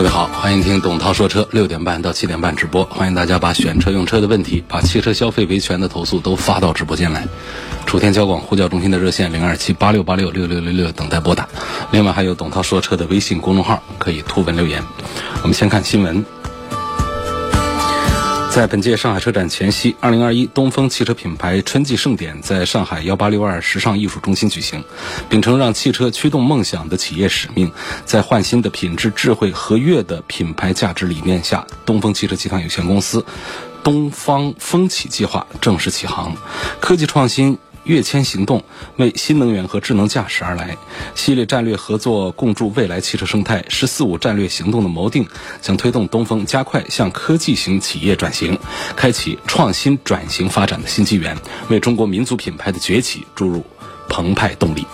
各位好，欢迎听董涛说车，六点半到七点半直播，欢迎大家把选车用车的问题，把汽车消费维权的投诉都发到直播间来。楚天交广呼叫中心的热线零二七八六八六六六六六等待拨打，另外还有董涛说车的微信公众号可以图文留言。我们先看新闻。在本届上海车展前夕，二零二一东风汽车品牌春季盛典在上海幺八六二时尚艺术中心举行。秉承让汽车驱动梦想的企业使命，在焕新的品质、智慧和悦的品牌价值理念下，东风汽车集团有限公司东方风起计划正式起航，科技创新。跃迁行动为新能源和智能驾驶而来，系列战略合作共筑未来汽车生态“十四五”战略行动的谋定，将推动东风加快向科技型企业转型，开启创新转型发展的新纪元，为中国民族品牌的崛起注入澎湃动力。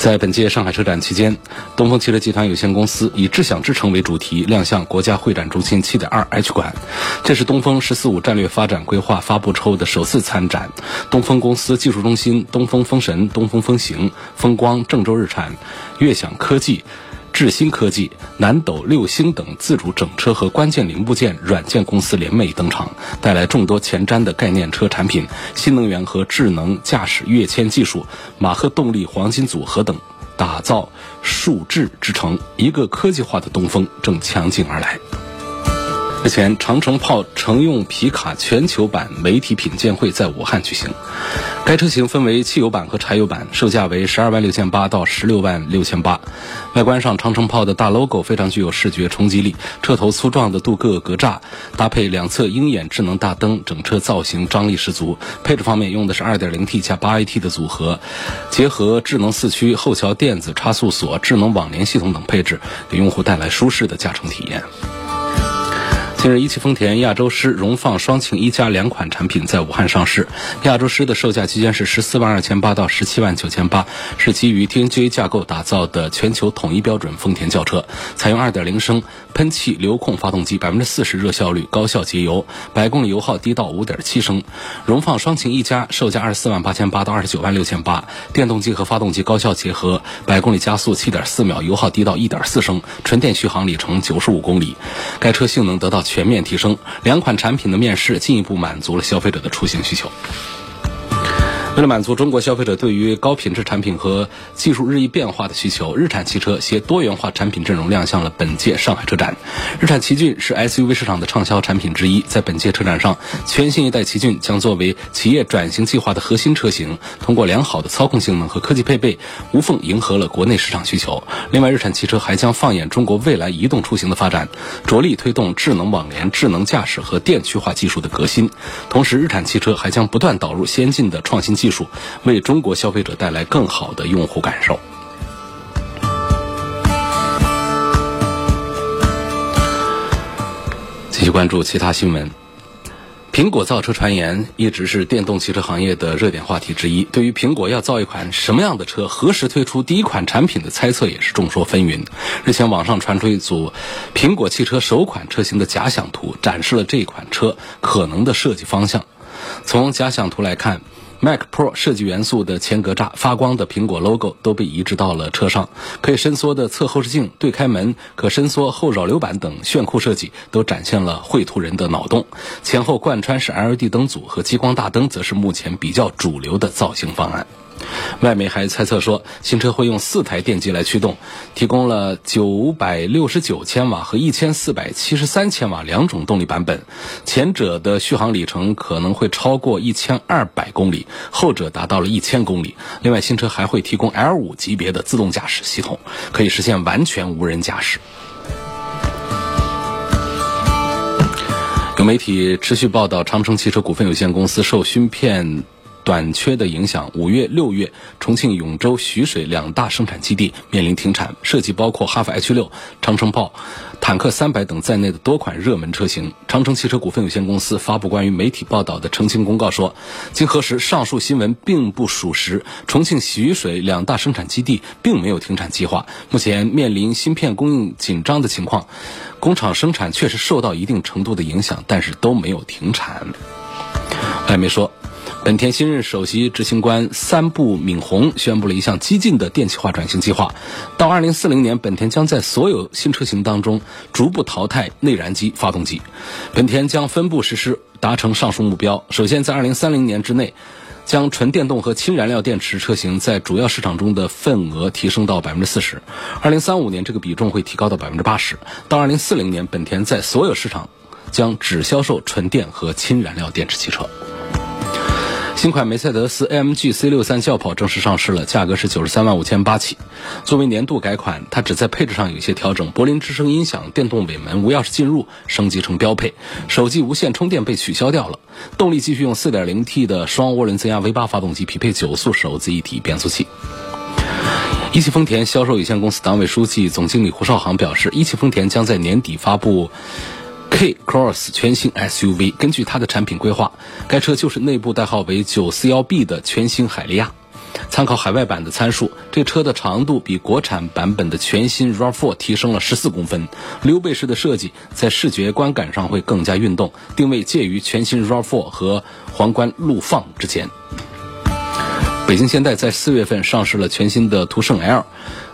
在本届上海车展期间，东风汽车集团有限公司以“智享之城”为主题亮相国家会展中心7.2 H 馆，这是东风“十四五”战略发展规划发布之后的首次参展。东风公司技术中心东风风神、东风风行、风光、郑州日产、悦享科技。智新科技、南斗六星等自主整车和关键零部件软件公司联袂登场，带来众多前瞻的概念车产品、新能源和智能驾驶跃迁技术、马赫动力黄金组合等，打造数智之城。一个科技化的东风正强劲而来。日前，长城炮乘用皮卡全球版媒体品鉴会在武汉举行。该车型分为汽油版和柴油版，售价为十二万六千八到十六万六千八。外观上，长城炮的大 logo 非常具有视觉冲击力，车头粗壮的镀铬格栅搭配两侧鹰眼智能大灯，整车造型张力十足。配置方面用的是 2.0T 加 8AT 的组合，结合智能四驱、后桥电子差速锁、智能网联系统等配置，给用户带来舒适的驾乘体验。近日，一汽丰田亚洲狮荣放双擎一加两款产品在武汉上市。亚洲狮的售价区间是十四万二千八到十七万九千八，是基于 TNGA 架构打造的全球统一标准丰田轿车，采用二点零升喷气流控发动机，百分之四十热效率，高效节油，百公里油耗低到五点七升。荣放双擎一加售价二十四万八千八到二十九万六千八，电动机和发动机高效结合，百公里加速七点四秒，油耗低到一点四升，纯电续航里程九十五公里。该车性能得到。全面提升，两款产品的面世进一步满足了消费者的出行需求。为了满足中国消费者对于高品质产品和技术日益变化的需求，日产汽车携多元化产品阵容亮相了本届上海车展。日产奇骏是 SUV 市场的畅销产品之一，在本届车展上，全新一代奇骏将作为企业转型计划的核心车型，通过良好的操控性能和科技配备，无缝迎合了国内市场需求。另外，日产汽车还将放眼中国未来移动出行的发展，着力推动智能网联、智能驾驶和电驱化技术的革新。同时，日产汽车还将不断导入先进的创新技术。术为中国消费者带来更好的用户感受。继续关注其他新闻。苹果造车传言一直是电动汽车行业的热点话题之一。对于苹果要造一款什么样的车、何时推出第一款产品的猜测也是众说纷纭。日前，网上传出一组苹果汽车首款车型的假想图，展示了这款车可能的设计方向。从假想图来看。Mac Pro 设计元素的前格栅、发光的苹果 logo 都被移植到了车上，可以伸缩的侧后视镜、对开门、可伸缩后扰流板等炫酷设计都展现了绘图人的脑洞。前后贯穿式 LED 灯组和激光大灯则是目前比较主流的造型方案。外媒还猜测说，新车会用四台电机来驱动，提供了九百六十九千瓦和一千四百七十三千瓦两种动力版本，前者的续航里程可能会超过一千二百公里，后者达到了一千公里。另外，新车还会提供 L 五级别的自动驾驶系统，可以实现完全无人驾驶。有媒体持续报道，长城汽车股份有限公司受芯片。短缺的影响，五月、六月，重庆、永州、徐水两大生产基地面临停产，涉及包括哈弗 H 六、长城炮、坦克三百等在内的多款热门车型。长城汽车股份有限公司发布关于媒体报道的澄清公告说，经核实，上述新闻并不属实。重庆、徐水两大生产基地并没有停产计划，目前面临芯片供应紧张的情况，工厂生产确实受到一定程度的影响，但是都没有停产。外媒说。本田新任首席执行官三部敏宏宣布了一项激进的电气化转型计划。到2040年，本田将在所有新车型当中逐步淘汰内燃机发动机。本田将分步实施，达成上述目标。首先，在2030年之内，将纯电动和氢燃料电池车型在主要市场中的份额提升到百分之四十。2035年，这个比重会提高到百分之八十。到2040年，本田在所有市场将只销售纯电和氢燃料电池汽车。新款梅赛德斯 AMG C63 轿跑正式上市了，价格是九十三万五千八起。作为年度改款，它只在配置上有一些调整，柏林之声音响、电动尾门、无钥匙进入升级成标配，手机无线充电被取消掉了。动力继续用 4.0T 的双涡轮增压 V8 发动机，匹配九速手自一体变速器。一汽丰田销售有限公司党委书记、总经理胡少航表示，一汽丰田将在年底发布。K Cross 全新 SUV，根据它的产品规划，该车就是内部代号为 941B 的全新海利亚。参考海外版的参数，这车的长度比国产版本的全新 RAV4 提升了14公分，溜背式的设计在视觉观感上会更加运动，定位介于全新 RAV4 和皇冠陆放之间。北京现代在四月份上市了全新的途胜 L。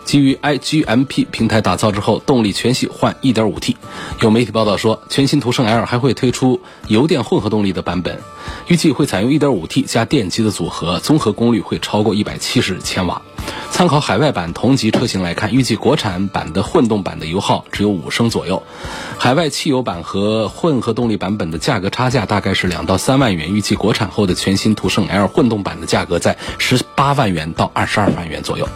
基于 iGMP 平台打造之后，动力全系换 1.5T。有媒体报道说，全新途胜 L 还会推出油电混合动力的版本，预计会采用 1.5T 加电机的组合，综合功率会超过170千瓦。参考海外版同级车型来看，预计国产版的混动版的油耗只有五升左右，海外汽油版和混合动力版本的价格差价大概是两到三万元。预计国产后的全新途胜 L 混动版的价格在十八万元到二十二万元左右。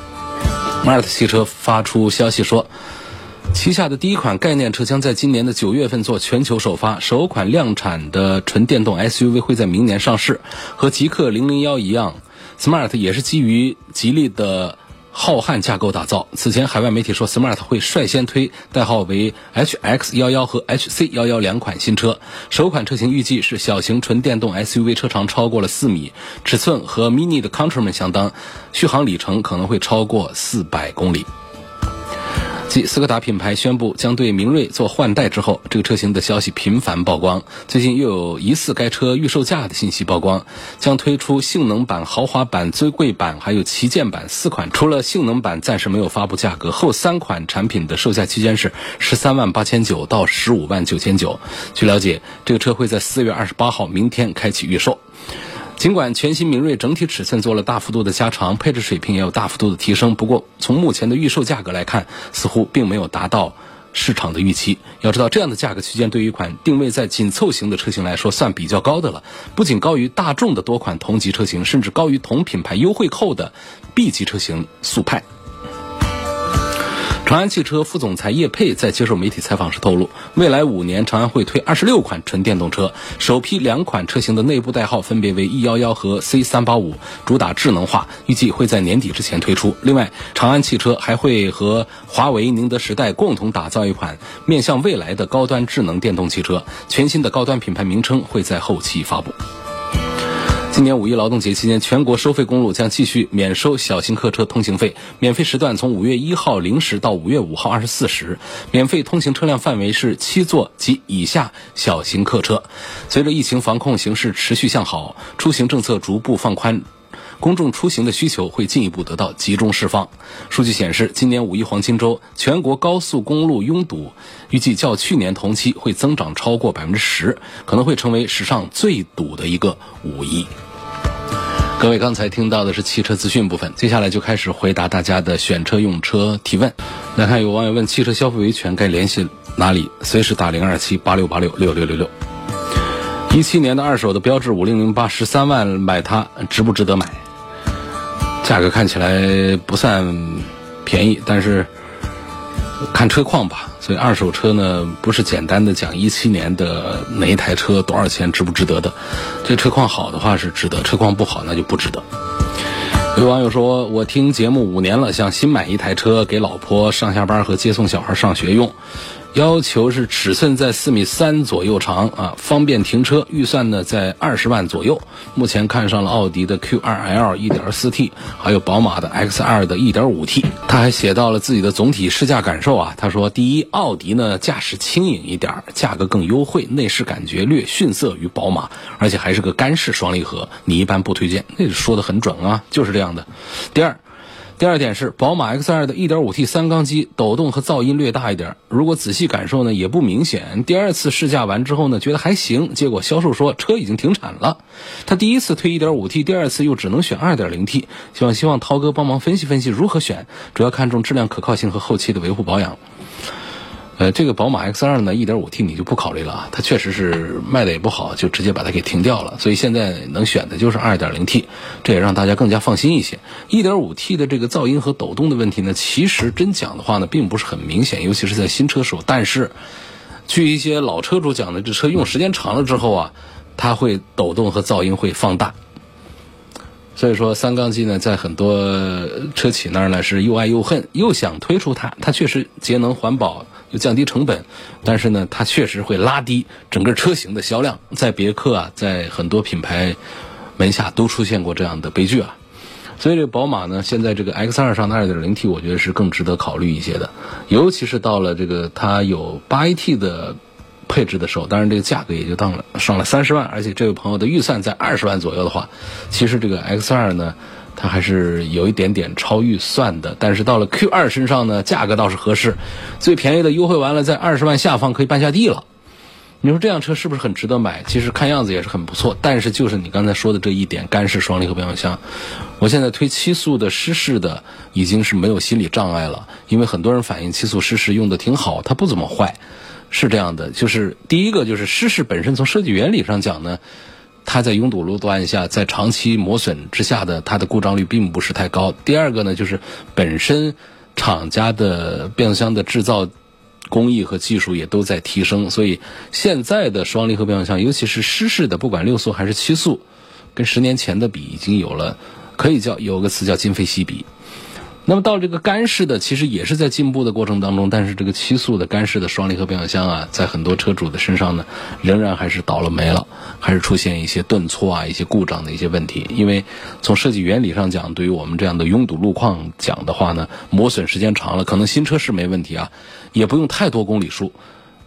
，Mart 汽车发出消息说，旗下的第一款概念车将在今年的九月份做全球首发，首款量产的纯电动 SUV 会在明年上市。和极客零零幺一样，Smart 也是基于吉利的。浩瀚架构打造。此前，海外媒体说，Smart 会率先推代号为 HX11 和 HC11 两款新车。首款车型预计是小型纯电动 SUV，车长超过了四米，尺寸和 Mini 的 Countryman 相当，续航里程可能会超过四百公里。继斯柯达品牌宣布将对明锐做换代之后，这个车型的消息频繁曝光。最近又有疑似该车预售价的信息曝光，将推出性能版、豪华版、尊贵版，还有旗舰版四款。除了性能版暂时没有发布价格，后三款产品的售价区间是十三万八千九到十五万九千九。据了解，这个车会在四月二十八号明天开启预售。尽管全新明锐整体尺寸做了大幅度的加长，配置水平也有大幅度的提升，不过从目前的预售价格来看，似乎并没有达到市场的预期。要知道，这样的价格区间对于一款定位在紧凑型的车型来说，算比较高的了，不仅高于大众的多款同级车型，甚至高于同品牌优惠后的 B 级车型速派。长安汽车副总裁叶佩在接受媒体采访时透露，未来五年长安会推二十六款纯电动车，首批两款车型的内部代号分别为 E 幺幺和 C 三八五，主打智能化，预计会在年底之前推出。另外，长安汽车还会和华为、宁德时代共同打造一款面向未来的高端智能电动汽车，全新的高端品牌名称会在后期发布。今年五一劳动节期间，全国收费公路将继续免收小型客车通行费，免费时段从五月一号零时到五月五号二十四时，免费通行车辆范围是七座及以下小型客车。随着疫情防控形势持续向好，出行政策逐步放宽，公众出行的需求会进一步得到集中释放。数据显示，今年五一黄金周，全国高速公路拥堵预计较去年同期会增长超过百分之十，可能会成为史上最堵的一个五一。各位刚才听到的是汽车资讯部分，接下来就开始回答大家的选车用车提问。来看有网友问汽车消费维权该联系哪里？随时打零二七八六八六六六六六。一七年的二手的标致五零零八十三万买它值不值得买？价格看起来不算便宜，但是看车况吧。所以二手车呢，不是简单的讲一七年的哪一台车多少钱值不值得的。这车况好的话是值得，车况不好那就不值得。有网友说，我听节目五年了，想新买一台车给老婆上下班和接送小孩上学用。要求是尺寸在四米三左右长啊，方便停车。预算呢在二十万左右。目前看上了奥迪的 Q2L 1.4T，还有宝马的 X2 的 1.5T。他还写到了自己的总体试驾感受啊。他说：第一，奥迪呢驾驶轻盈一点，价格更优惠，内饰感觉略逊色于宝马，而且还是个干式双离合，你一般不推荐。那说的很准啊，就是这样的。第二。第二点是，宝马 X2 的 1.5T 三缸机抖动和噪音略大一点，如果仔细感受呢，也不明显。第二次试驾完之后呢，觉得还行，结果销售说车已经停产了。他第一次推 1.5T，第二次又只能选 2.0T，希望希望涛哥帮忙分析分析如何选，主要看重质量可靠性和后期的维护保养。呃，这个宝马 X2 呢，1.5T 你就不考虑了啊，它确实是卖的也不好，就直接把它给停掉了。所以现在能选的就是 2.0T，这也让大家更加放心一些。1.5T 的这个噪音和抖动的问题呢，其实真讲的话呢，并不是很明显，尤其是在新车时候。但是，据一些老车主讲的，这车用时间长了之后啊，它会抖动和噪音会放大。所以说，三缸机呢，在很多车企那儿呢是又爱又恨，又想推出它，它确实节能环保。又降低成本，但是呢，它确实会拉低整个车型的销量。在别克啊，在很多品牌门下都出现过这样的悲剧啊。所以这个宝马呢，现在这个 X2 上的 2.0T，我觉得是更值得考虑一些的。尤其是到了这个它有 8AT 的配置的时候，当然这个价格也就到了上了三十万，而且这位朋友的预算在二十万左右的话，其实这个 X2 呢。它还是有一点点超预算的，但是到了 Q 二身上呢，价格倒是合适，最便宜的优惠完了，在二十万下方可以办下地了。你说这辆车是不是很值得买？其实看样子也是很不错，但是就是你刚才说的这一点，干式双离合变速箱，我现在推七速的湿式的已经是没有心理障碍了，因为很多人反映七速湿式用的挺好，它不怎么坏，是这样的。就是第一个就是湿式本身从设计原理上讲呢。它在拥堵路段下，在长期磨损之下的它的故障率并不是太高。第二个呢，就是本身厂家的变速箱的制造工艺和技术也都在提升，所以现在的双离合变速箱，尤其是湿式的，不管六速还是七速，跟十年前的比，已经有了可以叫有个词叫今非昔比。那么到这个干式的，其实也是在进步的过程当中，但是这个七速的干式的双离合变速箱啊，在很多车主的身上呢，仍然还是倒了霉了，还是出现一些顿挫啊、一些故障的一些问题。因为从设计原理上讲，对于我们这样的拥堵路况讲的话呢，磨损时间长了，可能新车是没问题啊，也不用太多公里数，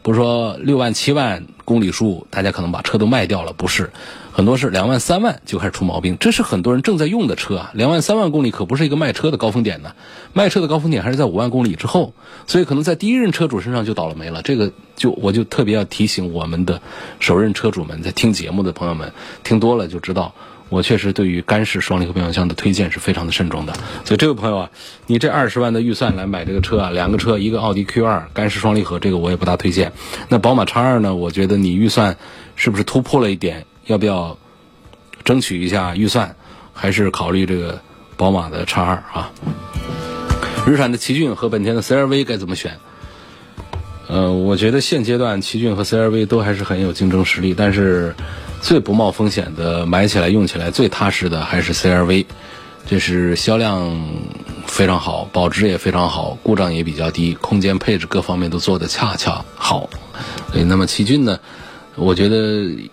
不是说六万七万公里数，大家可能把车都卖掉了，不是。很多是两万三万就开始出毛病，这是很多人正在用的车啊。两万三万公里可不是一个卖车的高峰点呢，卖车的高峰点还是在五万公里之后，所以可能在第一任车主身上就倒了霉了。这个就我就特别要提醒我们的首任车主们，在听节目的朋友们，听多了就知道，我确实对于干式双离合变速箱的推荐是非常的慎重的。所以这位朋友啊，你这二十万的预算来买这个车啊，两个车，一个奥迪 Q2 干式双离合，这个我也不大推荐。那宝马 X2 呢？我觉得你预算是不是突破了一点？要不要争取一下预算？还是考虑这个宝马的叉二啊？日产的奇骏和本田的 CRV 该怎么选？呃，我觉得现阶段奇骏和 CRV 都还是很有竞争实力，但是最不冒风险的、买起来用起来最踏实的还是 CRV。这是销量非常好，保值也非常好，故障也比较低，空间配置各方面都做得恰恰好。所以，那么奇骏呢？我觉得。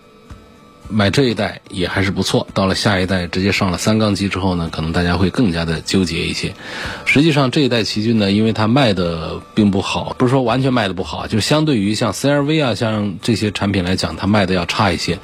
买这一代也还是不错，到了下一代直接上了三缸机之后呢，可能大家会更加的纠结一些。实际上这一代奇骏呢，因为它卖的并不好，不是说完全卖的不好，就相对于像 CRV 啊，像这些产品来讲，它卖的要差一些。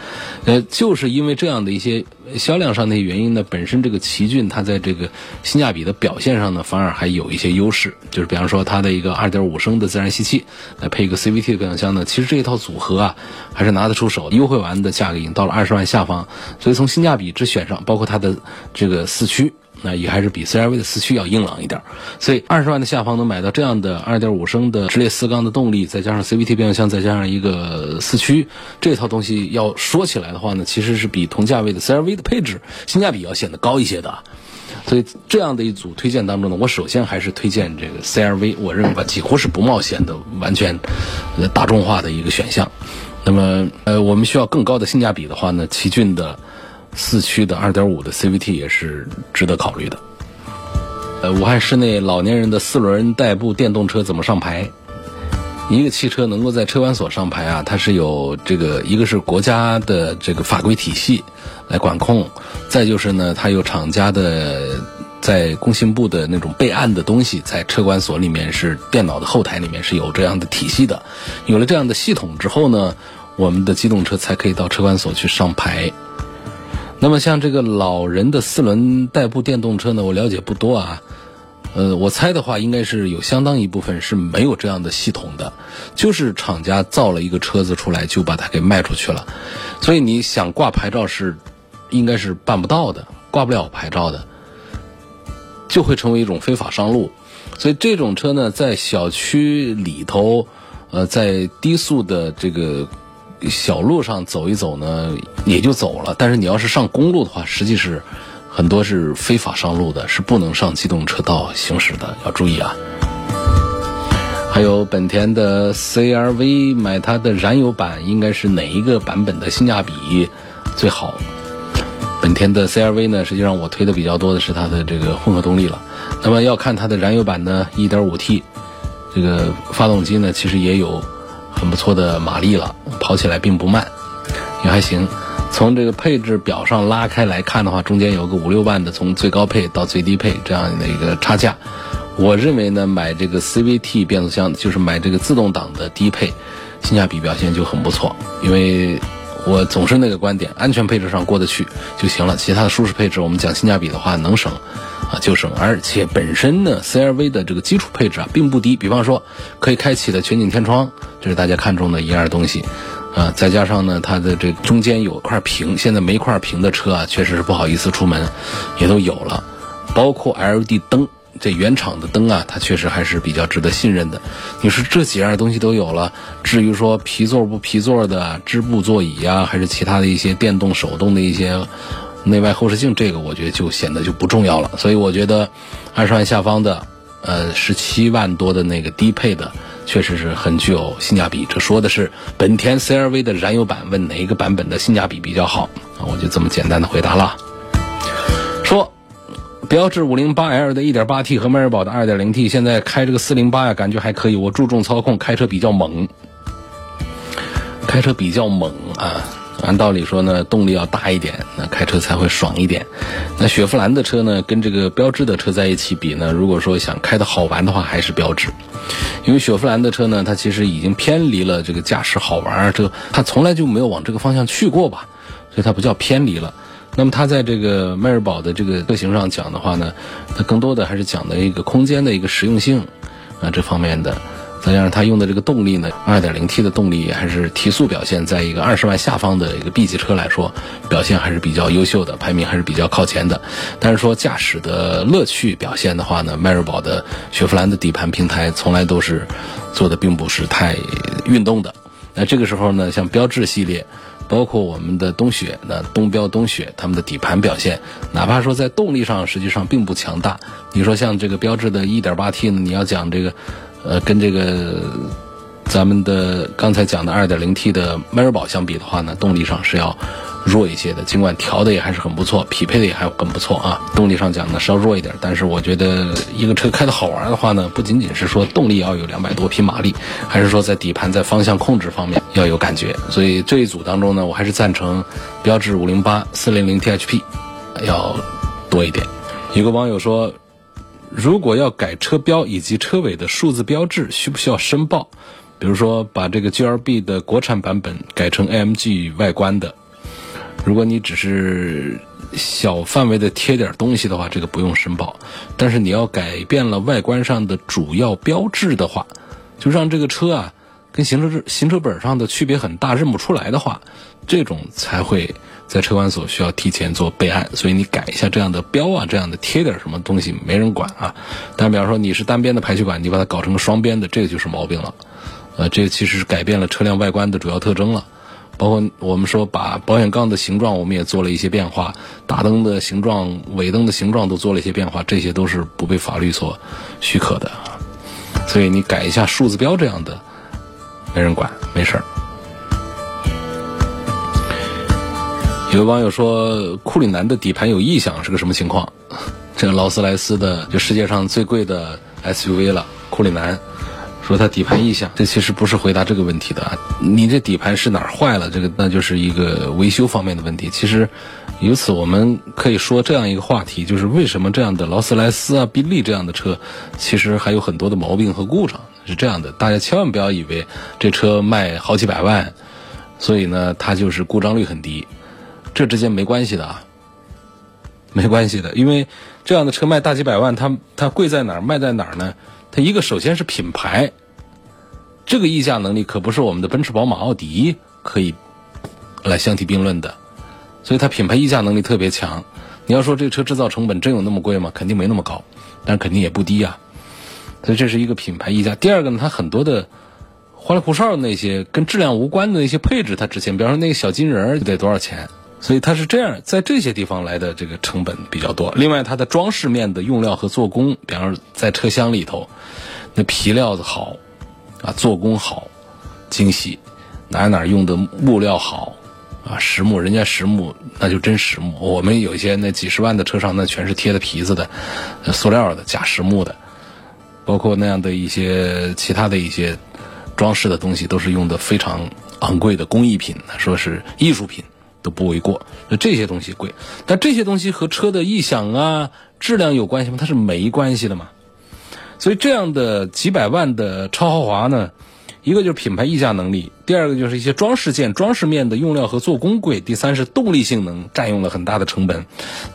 呃，就是因为这样的一些。销量上的原因呢，本身这个奇骏它在这个性价比的表现上呢，反而还有一些优势。就是比方说它的一个2.5升的自然吸气，来配一个 CVT 的变速箱呢，其实这一套组合啊，还是拿得出手。优惠完的价格已经到了二十万下方，所以从性价比之选上，包括它的这个四驱。那也还是比 CRV 的四驱要硬朗一点，所以二十万的下方能买到这样的二点五升的直列四缸的动力，再加上 CVT 变速箱，再加上一个四驱，这套东西要说起来的话呢，其实是比同价位的 CRV 的配置性价比要显得高一些的。所以这样的一组推荐当中呢，我首先还是推荐这个 CRV，我认为吧几乎是不冒险的，完全大众化的一个选项。那么呃，我们需要更高的性价比的话呢，奇骏的四驱的2.5的 CVT 也是值得考虑的。呃，武汉市内老年人的四轮代步电动车怎么上牌？一个汽车能够在车管所上牌啊，它是有这个一个是国家的这个法规体系来管控，再就是呢，它有厂家的在工信部的那种备案的东西，在车管所里面是电脑的后台里面是有这样的体系的。有了这样的系统之后呢，我们的机动车才可以到车管所去上牌。那么像这个老人的四轮代步电动车呢，我了解不多啊。呃，我猜的话，应该是有相当一部分是没有这样的系统的，就是厂家造了一个车子出来就把它给卖出去了，所以你想挂牌照是，应该是办不到的，挂不了牌照的，就会成为一种非法上路。所以这种车呢，在小区里头，呃，在低速的这个小路上走一走呢，也就走了。但是你要是上公路的话，实际是。很多是非法上路的，是不能上机动车道行驶的，要注意啊。还有本田的 CRV，买它的燃油版应该是哪一个版本的性价比最好？本田的 CRV 呢，实际上我推的比较多的是它的这个混合动力了。那么要看它的燃油版呢，1.5T，这个发动机呢其实也有很不错的马力了，跑起来并不慢，也还行。从这个配置表上拉开来看的话，中间有个五六万的从最高配到最低配这样的一个差价。我认为呢，买这个 CVT 变速箱就是买这个自动挡的低配，性价比表现就很不错。因为我总是那个观点，安全配置上过得去就行了，其他的舒适配置我们讲性价比的话能省啊就省。而且本身呢，CRV 的这个基础配置啊并不低，比方说可以开启的全景天窗，这是大家看中的一样东西。啊，再加上呢，它的这中间有块屏，现在没块屏的车啊，确实是不好意思出门，也都有了。包括 LED 灯，这原厂的灯啊，它确实还是比较值得信任的。你说这几样东西都有了，至于说皮座不皮座的织布座椅啊，还是其他的一些电动手动的一些内外后视镜，这个我觉得就显得就不重要了。所以我觉得二十万下方的，呃，十七万多的那个低配的。确实是很具有性价比。这说的是本田 CRV 的燃油版，问哪一个版本的性价比比较好？啊，我就这么简单的回答了。标致 508L 的 1.8T 和迈锐宝的 2.0T，现在开这个408呀，感觉还可以。我注重操控，开车比较猛，开车比较猛啊。按道理说呢，动力要大一点，那开车才会爽一点。那雪佛兰的车呢，跟这个标致的车在一起比呢，如果说想开的好玩的话，还是标致。因为雪佛兰的车呢，它其实已经偏离了这个驾驶好玩，这它从来就没有往这个方向去过吧，所以它不叫偏离了。那么它在这个迈锐宝的这个车型上讲的话呢，它更多的还是讲的一个空间的一个实用性啊这方面的。再加上它用的这个动力呢，2.0T 的动力还是提速表现，在一个二十万下方的一个 B 级车来说，表现还是比较优秀的，排名还是比较靠前的。但是说驾驶的乐趣表现的话呢，迈锐宝的雪佛兰的底盘平台从来都是做的并不是太运动的。那这个时候呢，像标致系列，包括我们的冬雪，那东标、冬雪，他们的底盘表现，哪怕说在动力上实际上并不强大。你说像这个标致的 1.8T 呢，你要讲这个。呃，跟这个咱们的刚才讲的 2.0T 的迈锐宝相比的话呢，动力上是要弱一些的。尽管调的也还是很不错，匹配的也还很不错啊。动力上讲呢稍弱一点，但是我觉得一个车开的好玩的话呢，不仅仅是说动力要有两百多匹马力，还是说在底盘在方向控制方面要有感觉。所以这一组当中呢，我还是赞成标致508 400 THP 要多一点。有个网友说。如果要改车标以及车尾的数字标志，需不需要申报？比如说，把这个 GLB 的国产版本改成 AMG 外观的，如果你只是小范围的贴点东西的话，这个不用申报。但是你要改变了外观上的主要标志的话，就让这个车啊跟行车行车本上的区别很大，认不出来的话，这种才会。在车管所需要提前做备案，所以你改一下这样的标啊，这样的贴点什么东西没人管啊。但比方说你是单边的排气管，你把它搞成双边的，这个就是毛病了。呃，这个其实是改变了车辆外观的主要特征了。包括我们说把保险杠的形状我们也做了一些变化，大灯的形状、尾灯的形状都做了一些变化，这些都是不被法律所许可的。所以你改一下数字标这样的，没人管，没事儿。有网友说库里南的底盘有异响是个什么情况？这个劳斯莱斯的就世界上最贵的 SUV 了，库里南。说它底盘异响，这其实不是回答这个问题的啊。你这底盘是哪儿坏了？这个那就是一个维修方面的问题。其实，由此我们可以说这样一个话题，就是为什么这样的劳斯莱斯啊、宾利这样的车，其实还有很多的毛病和故障。是这样的，大家千万不要以为这车卖好几百万，所以呢它就是故障率很低，这之间没关系的啊，没关系的。因为这样的车卖大几百万，它它贵在哪儿？卖在哪儿呢？它一个首先是品牌，这个溢价能力可不是我们的奔驰、宝马、奥迪可以来相提并论的，所以它品牌溢价能力特别强。你要说这车制造成本真有那么贵吗？肯定没那么高，但肯定也不低啊。所以这是一个品牌溢价。第二个呢，它很多的花里胡哨的那些跟质量无关的那些配置，它值钱。比方说那个小金人得多少钱？所以它是这样，在这些地方来的这个成本比较多。另外，它的装饰面的用料和做工，比方说在车厢里头，那皮料子好，啊，做工好，精细，哪哪用的木料好，啊，实木，人家实木那就真实木。我们有一些那几十万的车上，那全是贴的皮子的，塑料的假实木的，包括那样的一些其他的一些装饰的东西，都是用的非常昂贵的工艺品，说是艺术品。都不为过，那这些东西贵，但这些东西和车的异响啊、质量有关系吗？它是没关系的嘛。所以这样的几百万的超豪华呢，一个就是品牌溢价能力，第二个就是一些装饰件、装饰面的用料和做工贵，第三是动力性能占用了很大的成本，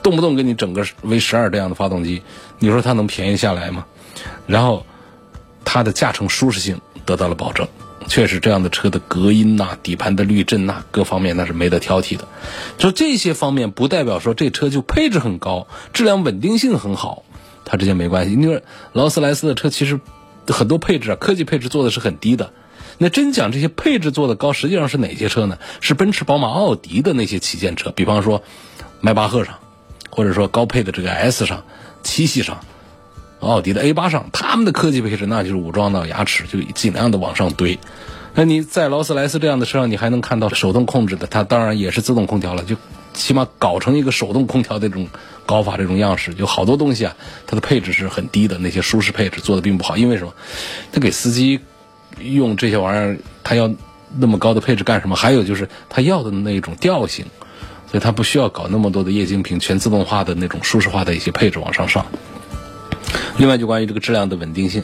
动不动给你整个 V 十二这样的发动机，你说它能便宜下来吗？然后它的驾乘舒适性得到了保证。确实，这样的车的隔音呐、底盘的滤震呐，各方面那是没得挑剔的。就这些方面，不代表说这车就配置很高、质量稳定性很好，它之间没关系。你说劳斯莱斯的车其实很多配置啊，科技配置做的是很低的。那真讲这些配置做的高，实际上是哪些车呢？是奔驰、宝马、奥迪的那些旗舰车，比方说迈巴赫上，或者说高配的这个 S 上、七系上。奥迪的 A 八上，他们的科技配置那就是武装到牙齿，就尽量的往上堆。那你在劳斯莱斯这样的车上，你还能看到手动控制的，它当然也是自动空调了，就起码搞成一个手动空调的这种搞法，这种样式，就好多东西啊，它的配置是很低的，那些舒适配置做的并不好。因为什么？它给司机用这些玩意儿，他要那么高的配置干什么？还有就是他要的那种调性，所以他不需要搞那么多的液晶屏、全自动化的那种舒适化的一些配置往上上。另外，就关于这个质量的稳定性，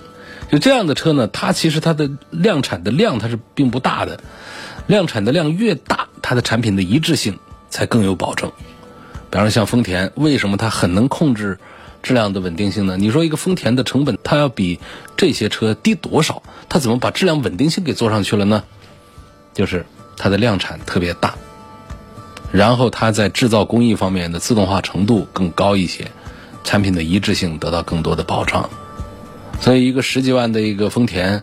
就这样的车呢，它其实它的量产的量它是并不大的，量产的量越大，它的产品的一致性才更有保证。比方说像丰田，为什么它很能控制质量的稳定性呢？你说一个丰田的成本，它要比这些车低多少？它怎么把质量稳定性给做上去了呢？就是它的量产特别大，然后它在制造工艺方面的自动化程度更高一些。产品的一致性得到更多的保障，所以一个十几万的一个丰田，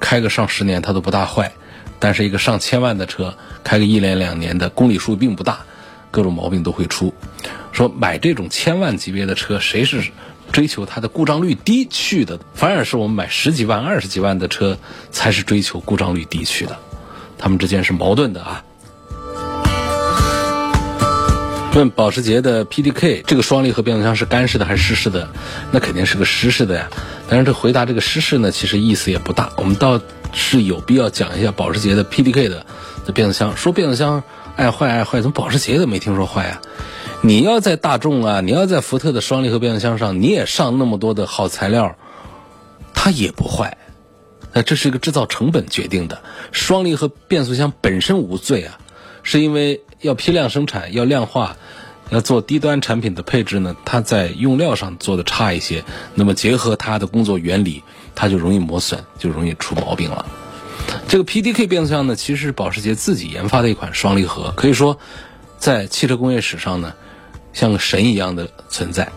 开个上十年它都不大坏，但是一个上千万的车开个一年两年的公里数并不大，各种毛病都会出。说买这种千万级别的车，谁是追求它的故障率低去的？反而是我们买十几万、二十几万的车才是追求故障率低去的，他们之间是矛盾的啊。问保时捷的 PDK 这个双离合变速箱是干式的还是湿式的？那肯定是个湿式的呀。但是这回答这个湿式呢，其实意思也不大。我们倒是有必要讲一下保时捷的 PDK 的的变速箱。说变速箱爱坏爱坏，怎么保时捷的没听说坏啊？你要在大众啊，你要在福特的双离合变速箱上，你也上那么多的好材料，它也不坏。那这是一个制造成本决定的。双离合变速箱本身无罪啊，是因为。要批量生产，要量化，要做低端产品的配置呢，它在用料上做的差一些。那么结合它的工作原理，它就容易磨损，就容易出毛病了。这个 PDK 变速箱呢，其实是保时捷自己研发的一款双离合，可以说在汽车工业史上呢，像个神一样的存在。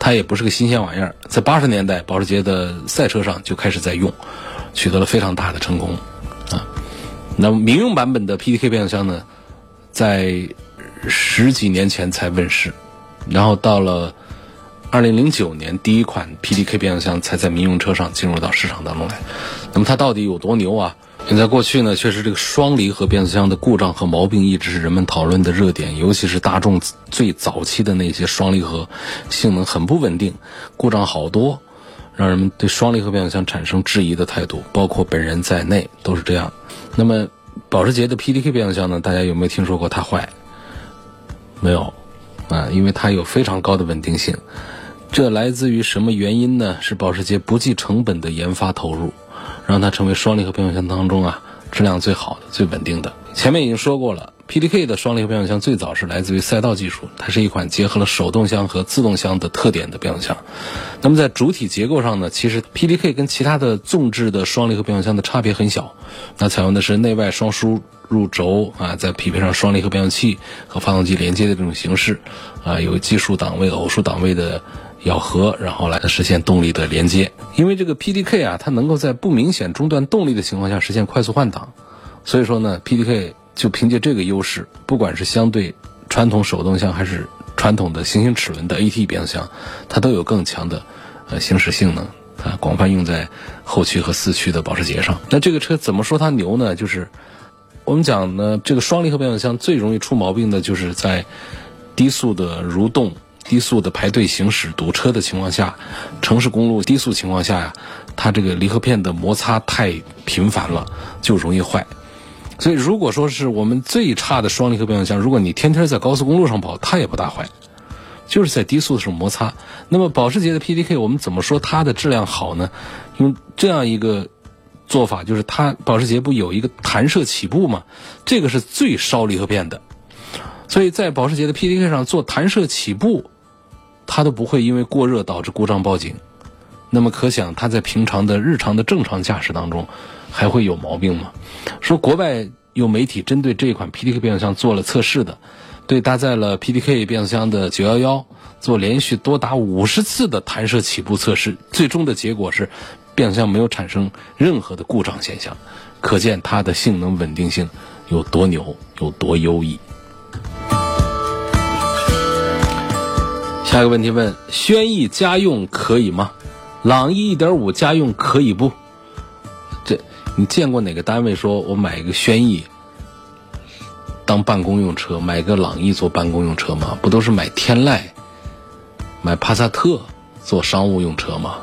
它也不是个新鲜玩意儿，在八十年代，保时捷的赛车上就开始在用，取得了非常大的成功啊。那么民用版本的 PDK 变速箱呢，在十几年前才问世，然后到了二零零九年，第一款 PDK 变速箱才在民用车上进入到市场当中来。那么它到底有多牛啊？你在过去呢，确实这个双离合变速箱的故障和毛病一直是人们讨论的热点，尤其是大众最早期的那些双离合，性能很不稳定，故障好多，让人们对双离合变速箱产生质疑的态度，包括本人在内都是这样。那么保时捷的 PDK 变速箱呢，大家有没有听说过它坏？没有，啊，因为它有非常高的稳定性。这来自于什么原因呢？是保时捷不计成本的研发投入。让它成为双离合变速箱当中啊质量最好的、最稳定的。前面已经说过了，PDK 的双离合变速箱最早是来自于赛道技术，它是一款结合了手动箱和自动箱的特点的变速箱。那么在主体结构上呢，其实 PDK 跟其他的纵置的双离合变速箱的差别很小。那采用的是内外双输入轴啊，再匹配上双离合变速器和发动机连接的这种形式啊，有奇数档位、偶数档位的。咬合，然后来实现动力的连接。因为这个 PDK 啊，它能够在不明显中断动力的情况下实现快速换挡，所以说呢，PDK 就凭借这个优势，不管是相对传统手动箱还是传统的行星齿轮的 AT 变速箱，它都有更强的呃行驶性能啊，广泛用在后驱和四驱的保时捷上。那这个车怎么说它牛呢？就是我们讲呢，这个双离合变速箱最容易出毛病的就是在低速的蠕动。低速的排队行驶、堵车的情况下，城市公路低速情况下呀，它这个离合片的摩擦太频繁了，就容易坏。所以，如果说是我们最差的双离合变速箱，如果你天天在高速公路上跑，它也不大坏，就是在低速的时候摩擦。那么，保时捷的 PDK，我们怎么说它的质量好呢？用这样一个做法，就是它保时捷不有一个弹射起步吗？这个是最烧离合片的，所以在保时捷的 PDK 上做弹射起步。它都不会因为过热导致故障报警，那么可想它在平常的日常的正常驾驶当中还会有毛病吗？说国外有媒体针对这款 PDK 变速箱做了测试的，对搭载了 PDK 变速箱的911做连续多达五十次的弹射起步测试，最终的结果是变速箱没有产生任何的故障现象，可见它的性能稳定性有多牛，有多优异。下一个问题问：轩逸家用可以吗？朗逸1.5家用可以不？这你见过哪个单位说我买一个轩逸当办公用车，买个朗逸做办公用车吗？不都是买天籁、买帕萨特做商务用车吗？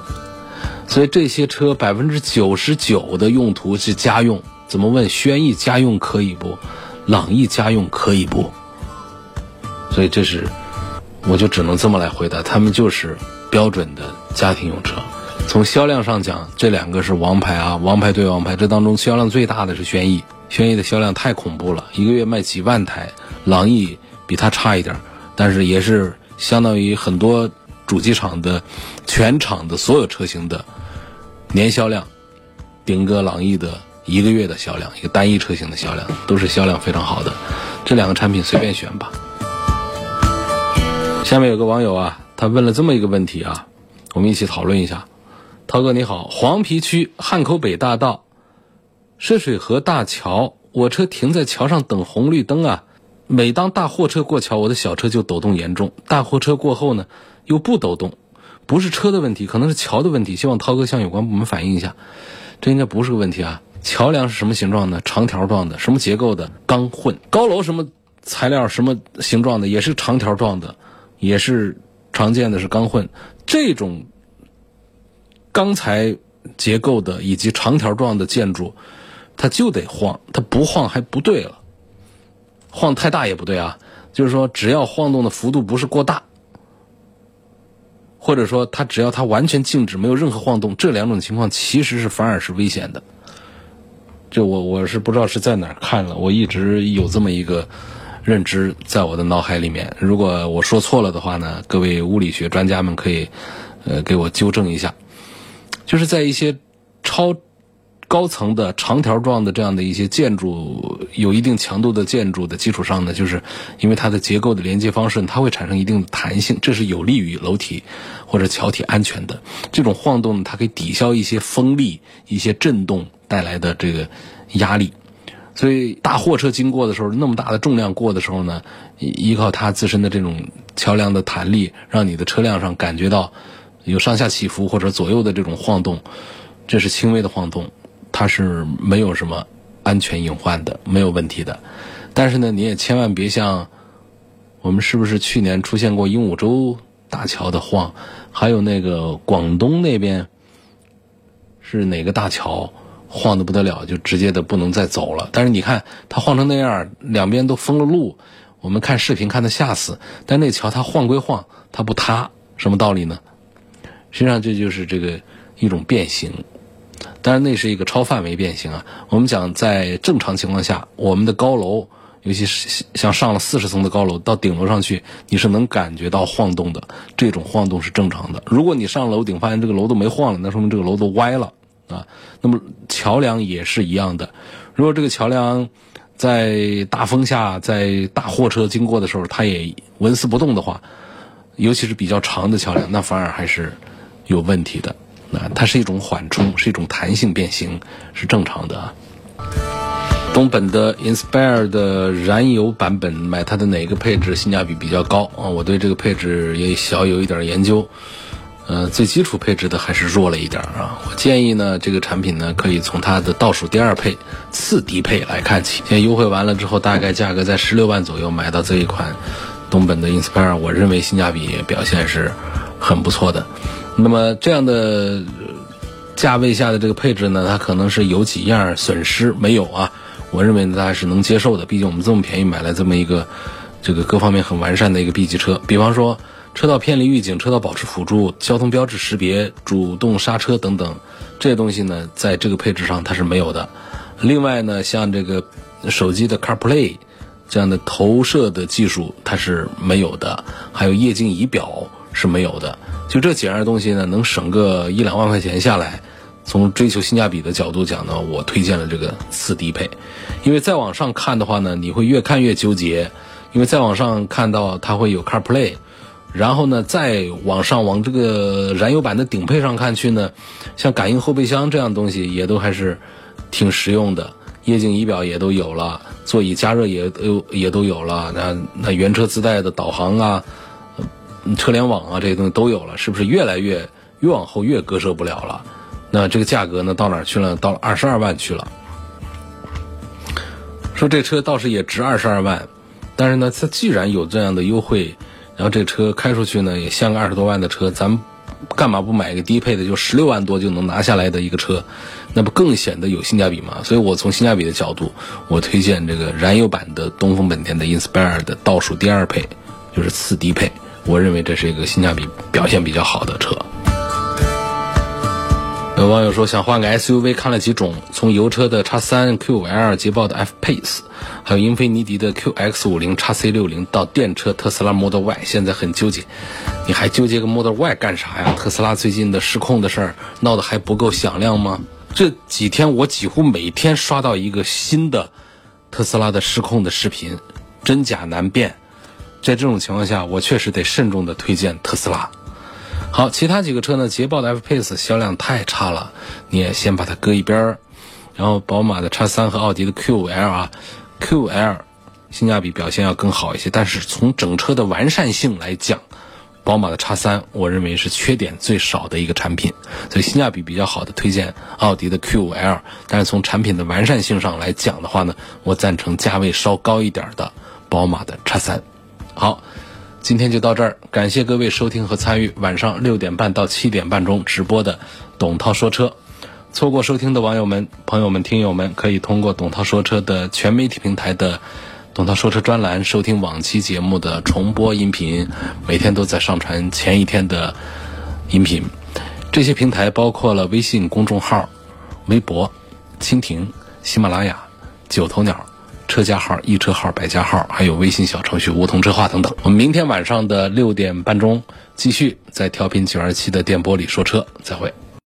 所以这些车百分之九十九的用途是家用。怎么问轩逸家用可以不？朗逸家用可以不？所以这是。我就只能这么来回答，他们就是标准的家庭用车。从销量上讲，这两个是王牌啊，王牌对王牌。这当中销量最大的是轩逸，轩逸的销量太恐怖了，一个月卖几万台。朗逸比它差一点，但是也是相当于很多主机厂的全厂的所有车型的年销量，顶个朗逸的一个月的销量，一个单一车型的销量都是销量非常好的。这两个产品随便选吧。下面有个网友啊，他问了这么一个问题啊，我们一起讨论一下。涛哥你好，黄陂区汉口北大道涉水河大桥，我车停在桥上等红绿灯啊。每当大货车过桥，我的小车就抖动严重；大货车过后呢，又不抖动。不是车的问题，可能是桥的问题。希望涛哥向有关部门反映一下。这应该不是个问题啊。桥梁是什么形状的？长条状的。什么结构的？钢混。高楼什么材料？什么形状的？也是长条状的。也是常见的是钢混，这种钢材结构的以及长条状的建筑，它就得晃，它不晃还不对了，晃太大也不对啊。就是说，只要晃动的幅度不是过大，或者说它只要它完全静止，没有任何晃动，这两种情况其实是反而是危险的。这我我是不知道是在哪儿看了，我一直有这么一个。认知在我的脑海里面，如果我说错了的话呢，各位物理学专家们可以，呃，给我纠正一下。就是在一些超高层的长条状的这样的一些建筑，有一定强度的建筑的基础上呢，就是因为它的结构的连接方式，它会产生一定的弹性，这是有利于楼体或者桥体安全的。这种晃动呢，它可以抵消一些风力、一些震动带来的这个压力。所以大货车经过的时候，那么大的重量过的时候呢，依靠它自身的这种桥梁的弹力，让你的车辆上感觉到有上下起伏或者左右的这种晃动，这是轻微的晃动，它是没有什么安全隐患的，没有问题的。但是呢，你也千万别像我们是不是去年出现过鹦鹉洲大桥的晃，还有那个广东那边是哪个大桥？晃得不得了，就直接的不能再走了。但是你看它晃成那样，两边都封了路，我们看视频看得吓死。但那桥它晃归晃，它不塌，什么道理呢？实际上这就是这个一种变形，当然那是一个超范围变形啊。我们讲在正常情况下，我们的高楼，尤其是像上了四十层的高楼，到顶楼上去，你是能感觉到晃动的。这种晃动是正常的。如果你上楼顶发现这个楼都没晃了，那说明这个楼都歪了。啊，那么桥梁也是一样的。如果这个桥梁在大风下，在大货车经过的时候，它也纹丝不动的话，尤其是比较长的桥梁，那反而还是有问题的。啊，它是一种缓冲，是一种弹性变形，是正常的。东本的 Inspire 的燃油版本，买它的哪个配置性价比比较高啊？我对这个配置也小有一点研究。呃，最基础配置的还是弱了一点啊。我建议呢，这个产品呢，可以从它的倒数第二配次低配来看起。现在优惠完了之后，大概价格在十六万左右买到这一款东本的 Inspire，我认为性价比表现是很不错的。那么这样的价位下的这个配置呢，它可能是有几样损失没有啊？我认为呢，它是能接受的。毕竟我们这么便宜买来这么一个这个各方面很完善的一个 B 级车，比方说。车道偏离预警、车道保持辅助、交通标志识别、主动刹车等等，这些东西呢，在这个配置上它是没有的。另外呢，像这个手机的 CarPlay 这样的投射的技术，它是没有的。还有液晶仪表是没有的。就这几样东西呢，能省个一两万块钱下来。从追求性价比的角度讲呢，我推荐了这个次低配。因为再往上看的话呢，你会越看越纠结。因为再往上看到它会有 CarPlay。然后呢，再往上往这个燃油版的顶配上看去呢，像感应后备箱这样东西也都还是挺实用的，液晶仪表也都有了，座椅加热也都也都有了，那那原车自带的导航啊、车联网啊这些东西都有了，是不是越来越越往后越割舍不了了？那这个价格呢到哪去了？到了二十二万去了。说这车倒是也值二十二万，但是呢，它既然有这样的优惠。然后这车开出去呢，也像个二十多万的车，咱们干嘛不买一个低配的，就十六万多就能拿下来的一个车，那不更显得有性价比吗？所以我从性价比的角度，我推荐这个燃油版的东风本田的 Inspire 的倒数第二配，就是次低配，我认为这是一个性价比表现比较好的车。有网友说想换个 SUV，看了几种，从油车的叉三、Q5L、捷豹的 F Pace，还有英菲尼迪的 QX50、叉 C60，到电车特斯拉 Model Y，现在很纠结。你还纠结个 Model Y 干啥呀？特斯拉最近的失控的事儿闹得还不够响亮吗？这几天我几乎每天刷到一个新的特斯拉的失控的视频，真假难辨。在这种情况下，我确实得慎重的推荐特斯拉。好，其他几个车呢？捷豹的 F Pace 销量太差了，你也先把它搁一边儿。然后宝马的叉三和奥迪的 Q5L 啊，Q5L 性价比表现要更好一些，但是从整车的完善性来讲，宝马的叉三我认为是缺点最少的一个产品，所以性价比比较好的推荐奥迪的 Q5L。但是从产品的完善性上来讲的话呢，我赞成价位稍高一点的宝马的叉三。好。今天就到这儿，感谢各位收听和参与晚上六点半到七点半钟直播的董涛说车。错过收听的网友们、朋友们、听友们，可以通过董涛说车的全媒体平台的董涛说车专栏收听往期节目的重播音频。每天都在上传前一天的音频。这些平台包括了微信公众号、微博、蜻蜓、喜马拉雅、九头鸟。车架号、易车号、百家号，还有微信小程序“梧桐车话”等等。我们明天晚上的六点半钟，继续在调频九二七的电波里说车，再会。